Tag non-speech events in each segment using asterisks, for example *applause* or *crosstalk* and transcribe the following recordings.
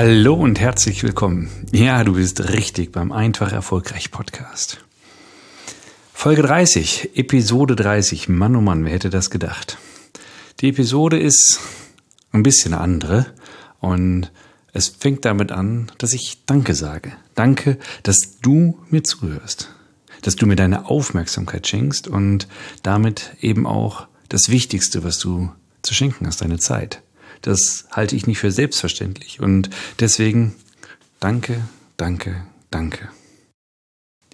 Hallo und herzlich willkommen. Ja, du bist richtig beim Einfach Erfolgreich Podcast. Folge 30, Episode 30. Mann, oh Mann, wer hätte das gedacht? Die Episode ist ein bisschen andere und es fängt damit an, dass ich Danke sage. Danke, dass du mir zuhörst. Dass du mir deine Aufmerksamkeit schenkst und damit eben auch das Wichtigste, was du zu schenken hast, deine Zeit. Das halte ich nicht für selbstverständlich. Und deswegen danke, danke, danke.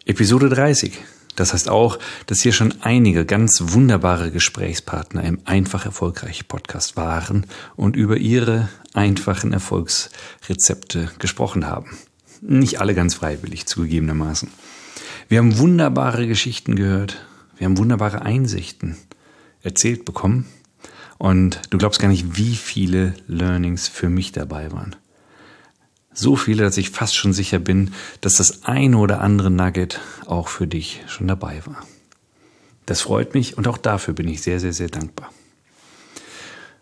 Episode 30. Das heißt auch, dass hier schon einige ganz wunderbare Gesprächspartner im Einfach Erfolgreich Podcast waren und über ihre einfachen Erfolgsrezepte gesprochen haben. Nicht alle ganz freiwillig zugegebenermaßen. Wir haben wunderbare Geschichten gehört. Wir haben wunderbare Einsichten erzählt bekommen. Und du glaubst gar nicht, wie viele Learnings für mich dabei waren. So viele, dass ich fast schon sicher bin, dass das eine oder andere Nugget auch für dich schon dabei war. Das freut mich und auch dafür bin ich sehr, sehr, sehr dankbar.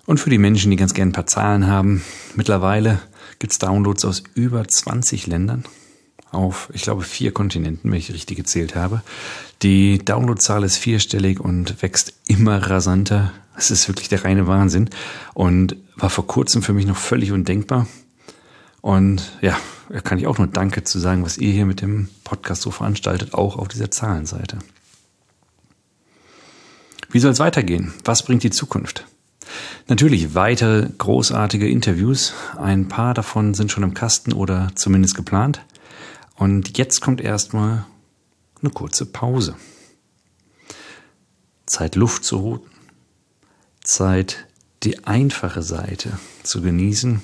Und für die Menschen, die ganz gerne ein paar Zahlen haben, mittlerweile gibt es Downloads aus über 20 Ländern auf, ich glaube, vier Kontinenten, wenn ich richtig gezählt habe. Die Downloadzahl ist vierstellig und wächst immer rasanter. Es ist wirklich der reine Wahnsinn und war vor kurzem für mich noch völlig undenkbar. Und ja, da kann ich auch nur Danke zu sagen, was ihr hier mit dem Podcast so veranstaltet, auch auf dieser Zahlenseite. Wie soll es weitergehen? Was bringt die Zukunft? Natürlich weitere großartige Interviews. Ein paar davon sind schon im Kasten oder zumindest geplant. Und jetzt kommt erstmal eine kurze Pause. Zeit Luft zu holen. Zeit die einfache Seite zu genießen,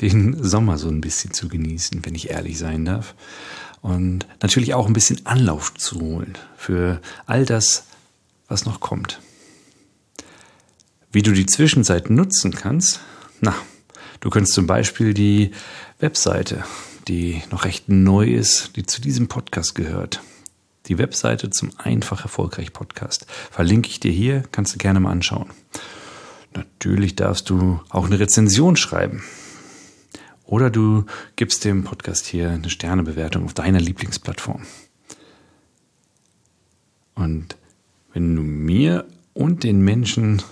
den Sommer so ein bisschen zu genießen, wenn ich ehrlich sein darf. Und natürlich auch ein bisschen Anlauf zu holen für all das, was noch kommt. Wie du die Zwischenzeit nutzen kannst? Na, du kannst zum Beispiel die Webseite die noch recht neu ist, die zu diesem Podcast gehört. Die Webseite zum Einfach Erfolgreich Podcast. Verlinke ich dir hier, kannst du gerne mal anschauen. Natürlich darfst du auch eine Rezension schreiben. Oder du gibst dem Podcast hier eine Sternebewertung auf deiner Lieblingsplattform. Und wenn du mir und den Menschen,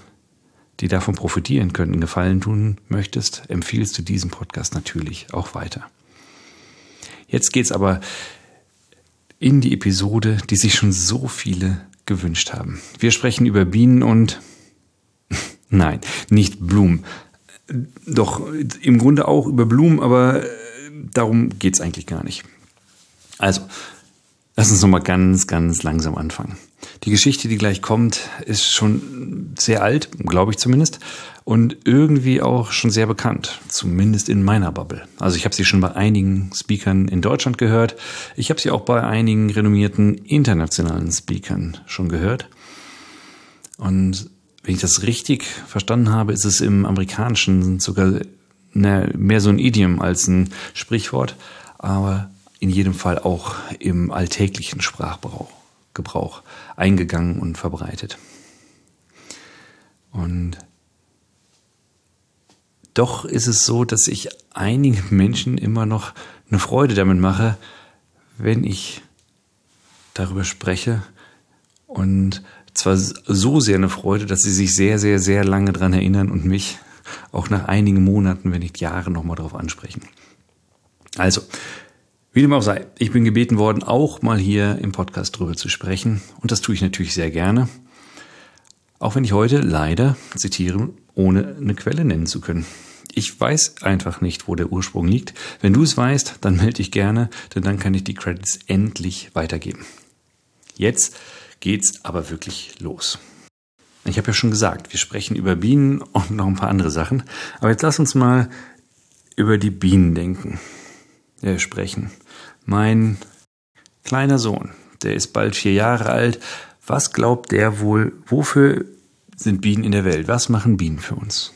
die davon profitieren könnten, Gefallen tun möchtest, empfiehlst du diesen Podcast natürlich auch weiter. Jetzt geht's aber in die Episode, die sich schon so viele gewünscht haben. Wir sprechen über Bienen und *laughs* nein, nicht Blumen. Doch im Grunde auch über Blumen, aber darum geht's eigentlich gar nicht. Also, lass uns nochmal ganz, ganz langsam anfangen. Die Geschichte, die gleich kommt, ist schon sehr alt, glaube ich zumindest, und irgendwie auch schon sehr bekannt, zumindest in meiner Bubble. Also ich habe sie schon bei einigen Speakern in Deutschland gehört, ich habe sie auch bei einigen renommierten internationalen Speakern schon gehört. Und wenn ich das richtig verstanden habe, ist es im Amerikanischen sogar mehr so ein Idiom als ein Sprichwort, aber in jedem Fall auch im alltäglichen Sprachgebrauch Gebrauch eingegangen und verbreitet. Und doch ist es so, dass ich einigen Menschen immer noch eine Freude damit mache, wenn ich darüber spreche. Und zwar so sehr eine Freude, dass sie sich sehr, sehr, sehr lange dran erinnern und mich auch nach einigen Monaten, wenn nicht Jahren, nochmal darauf ansprechen. Also, wie dem auch sei, ich bin gebeten worden, auch mal hier im Podcast drüber zu sprechen. Und das tue ich natürlich sehr gerne. Auch wenn ich heute leider zitiere, ohne eine Quelle nennen zu können. Ich weiß einfach nicht, wo der Ursprung liegt. Wenn du es weißt, dann melde dich gerne, denn dann kann ich die Credits endlich weitergeben. Jetzt geht's aber wirklich los. Ich habe ja schon gesagt, wir sprechen über Bienen und noch ein paar andere Sachen. Aber jetzt lass uns mal über die Bienen denken. Äh, sprechen. Mein kleiner Sohn, der ist bald vier Jahre alt. Was glaubt der wohl, wofür sind Bienen in der Welt? Was machen Bienen für uns?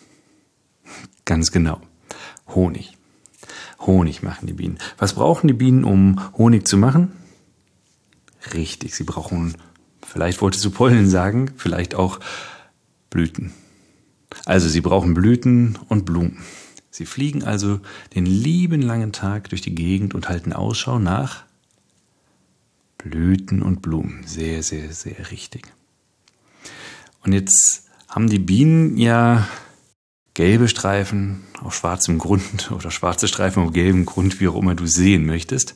Ganz genau. Honig. Honig machen die Bienen. Was brauchen die Bienen, um Honig zu machen? Richtig, sie brauchen, vielleicht wolltest du Pollen sagen, vielleicht auch Blüten. Also sie brauchen Blüten und Blumen. Sie fliegen also den lieben langen Tag durch die Gegend und halten Ausschau nach Blüten und Blumen. Sehr, sehr, sehr richtig. Und jetzt haben die Bienen ja gelbe Streifen auf schwarzem Grund *laughs* oder schwarze Streifen auf gelbem Grund, wie auch immer du sehen möchtest.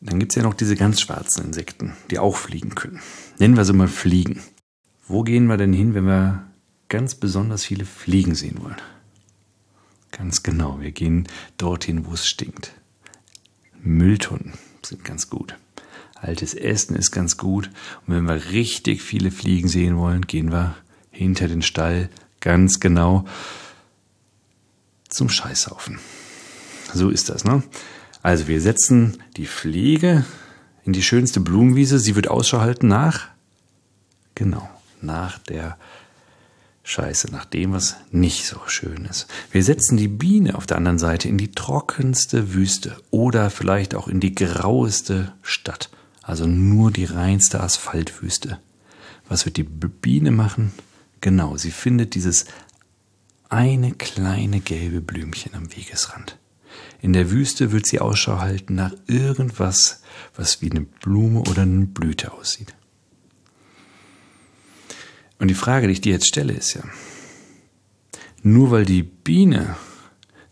Dann gibt es ja noch diese ganz schwarzen Insekten, die auch fliegen können. Nennen wir sie mal Fliegen. Wo gehen wir denn hin, wenn wir ganz besonders viele Fliegen sehen wollen? Ganz genau, wir gehen dorthin, wo es stinkt. Mülltonnen sind ganz gut. Altes Essen ist ganz gut. Und wenn wir richtig viele Fliegen sehen wollen, gehen wir hinter den Stall, ganz genau zum Scheißhaufen. So ist das, ne? Also wir setzen die Fliege in die schönste Blumenwiese. Sie wird Ausschau halten nach, genau, nach der Scheiße, nach dem, was nicht so schön ist. Wir setzen die Biene auf der anderen Seite in die trockenste Wüste oder vielleicht auch in die graueste Stadt. Also nur die reinste Asphaltwüste. Was wird die Biene machen? Genau, sie findet dieses eine kleine gelbe Blümchen am Wegesrand. In der Wüste wird sie Ausschau halten nach irgendwas, was wie eine Blume oder eine Blüte aussieht. Und die Frage, die ich dir jetzt stelle, ist ja, nur weil die Biene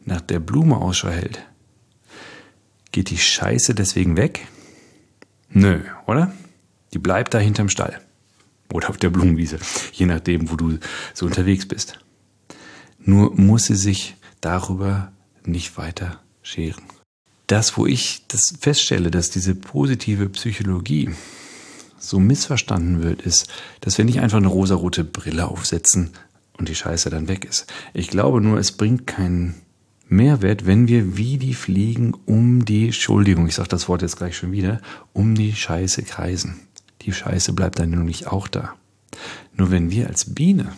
nach der Blume Ausschau hält, geht die Scheiße deswegen weg? Nö, oder? Die bleibt da hinterm Stall. Oder auf der Blumenwiese, je nachdem, wo du so unterwegs bist. Nur muss sie sich darüber nicht weiter scheren. Das, wo ich das feststelle, dass diese positive Psychologie so missverstanden wird, ist, dass wir nicht einfach eine rosarote Brille aufsetzen und die Scheiße dann weg ist. Ich glaube nur, es bringt keinen Mehrwert, wenn wir wie die Fliegen um die, Entschuldigung, ich sage das Wort jetzt gleich schon wieder, um die Scheiße kreisen. Die Scheiße bleibt dann nämlich auch da. Nur wenn wir als Biene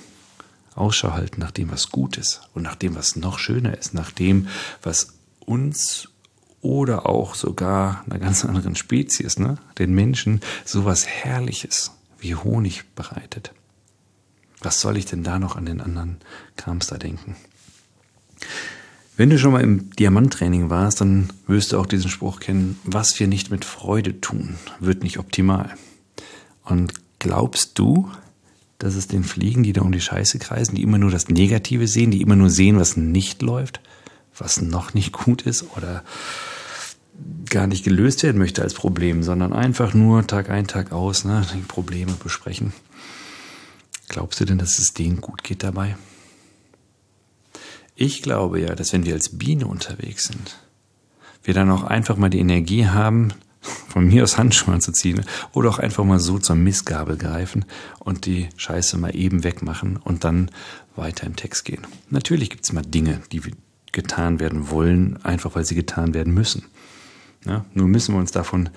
Ausschau halten nach dem, was gut ist und nach dem, was noch schöner ist, nach dem, was uns oder auch sogar einer ganz anderen Spezies, ne, den Menschen, sowas Herrliches wie Honig bereitet. Was soll ich denn da noch an den anderen Krams da denken? Wenn du schon mal im Diamanttraining warst, dann wirst du auch diesen Spruch kennen, was wir nicht mit Freude tun, wird nicht optimal. Und glaubst du, dass es den Fliegen, die da um die Scheiße kreisen, die immer nur das Negative sehen, die immer nur sehen, was nicht läuft, was noch nicht gut ist oder gar nicht gelöst werden möchte als Problem, sondern einfach nur Tag ein, Tag aus ne, die Probleme besprechen. Glaubst du denn, dass es denen gut geht dabei? Ich glaube ja, dass wenn wir als Biene unterwegs sind, wir dann auch einfach mal die Energie haben, *laughs* von mir aus Handschuhe anzuziehen oder auch einfach mal so zur Missgabel greifen und die Scheiße mal eben wegmachen und dann weiter im Text gehen. Natürlich gibt es mal Dinge, die getan werden wollen, einfach weil sie getan werden müssen. Ja, nur müssen wir uns davon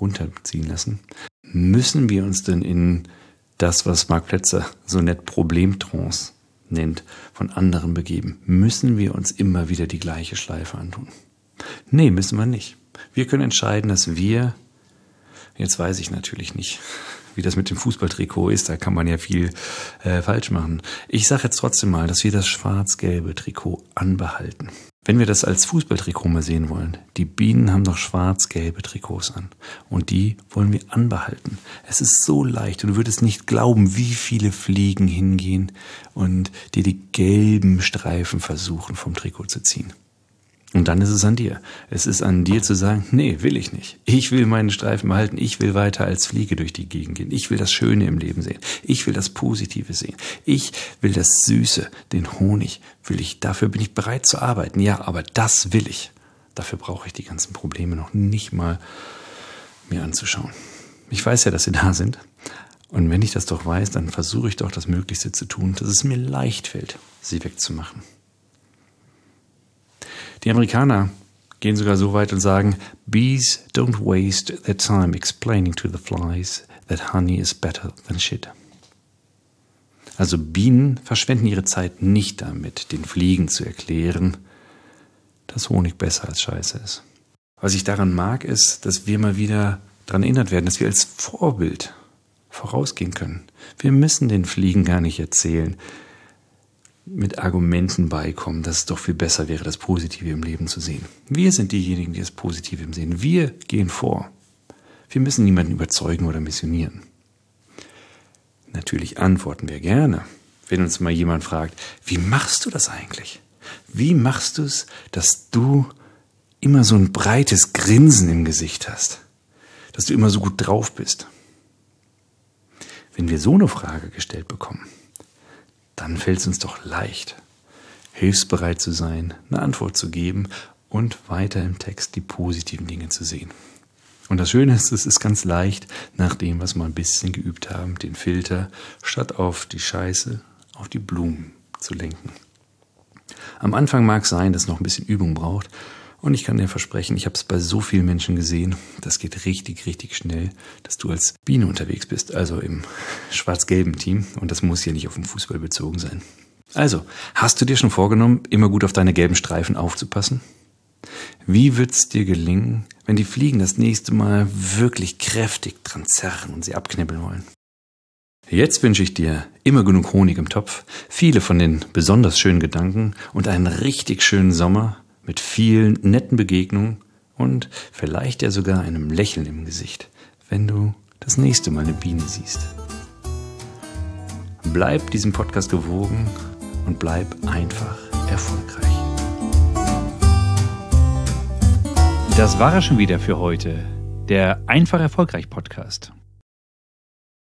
runterziehen lassen. Müssen wir uns denn in das, was Mark Plätzer so nett Problemtrance nennt, von anderen begeben? Müssen wir uns immer wieder die gleiche Schleife antun? Nee, müssen wir nicht. Wir können entscheiden, dass wir, jetzt weiß ich natürlich nicht, wie das mit dem Fußballtrikot ist, da kann man ja viel äh, falsch machen. Ich sage jetzt trotzdem mal, dass wir das schwarz-gelbe Trikot anbehalten. Wenn wir das als Fußballtrikot mal sehen wollen, die Bienen haben doch schwarz-gelbe Trikots an. Und die wollen wir anbehalten. Es ist so leicht und du würdest nicht glauben, wie viele Fliegen hingehen und dir die gelben Streifen versuchen vom Trikot zu ziehen. Und dann ist es an dir. Es ist an dir zu sagen, nee, will ich nicht. Ich will meinen Streifen behalten. Ich will weiter als Fliege durch die Gegend gehen. Ich will das Schöne im Leben sehen. Ich will das Positive sehen. Ich will das Süße, den Honig will ich. Dafür bin ich bereit zu arbeiten. Ja, aber das will ich. Dafür brauche ich die ganzen Probleme noch nicht mal mir anzuschauen. Ich weiß ja, dass sie da sind. Und wenn ich das doch weiß, dann versuche ich doch das Möglichste zu tun, dass es mir leicht fällt, sie wegzumachen. Die Amerikaner gehen sogar so weit und sagen, Bees don't waste their time explaining to the flies that honey is better than shit. Also Bienen verschwenden ihre Zeit nicht damit, den Fliegen zu erklären, dass Honig besser als Scheiße ist. Was ich daran mag, ist, dass wir mal wieder daran erinnert werden, dass wir als Vorbild vorausgehen können. Wir müssen den Fliegen gar nicht erzählen, mit Argumenten beikommen, dass es doch viel besser wäre, das Positive im Leben zu sehen. Wir sind diejenigen, die das Positive im sehen. Wir gehen vor. Wir müssen niemanden überzeugen oder missionieren. Natürlich antworten wir gerne, wenn uns mal jemand fragt, wie machst du das eigentlich? Wie machst du es, dass du immer so ein breites Grinsen im Gesicht hast? Dass du immer so gut drauf bist? Wenn wir so eine Frage gestellt bekommen, dann fällt es uns doch leicht, hilfsbereit zu sein, eine Antwort zu geben und weiter im Text die positiven Dinge zu sehen. Und das Schöne ist, es ist ganz leicht, nach dem, was wir ein bisschen geübt haben, den Filter statt auf die Scheiße auf die Blumen zu lenken. Am Anfang mag es sein, dass es noch ein bisschen Übung braucht, und ich kann dir versprechen, ich habe es bei so vielen Menschen gesehen, das geht richtig, richtig schnell, dass du als Biene unterwegs bist, also im schwarz-gelben Team. Und das muss hier nicht auf den Fußball bezogen sein. Also, hast du dir schon vorgenommen, immer gut auf deine gelben Streifen aufzupassen? Wie wird's dir gelingen, wenn die Fliegen das nächste Mal wirklich kräftig dran zerren und sie abknibbeln wollen? Jetzt wünsche ich dir immer genug Honig im Topf, viele von den besonders schönen Gedanken und einen richtig schönen Sommer, mit vielen netten Begegnungen und vielleicht ja sogar einem Lächeln im Gesicht, wenn du das nächste Mal eine Biene siehst. Bleib diesem Podcast gewogen und bleib einfach erfolgreich. Das war er schon wieder für heute, der Einfach Erfolgreich Podcast.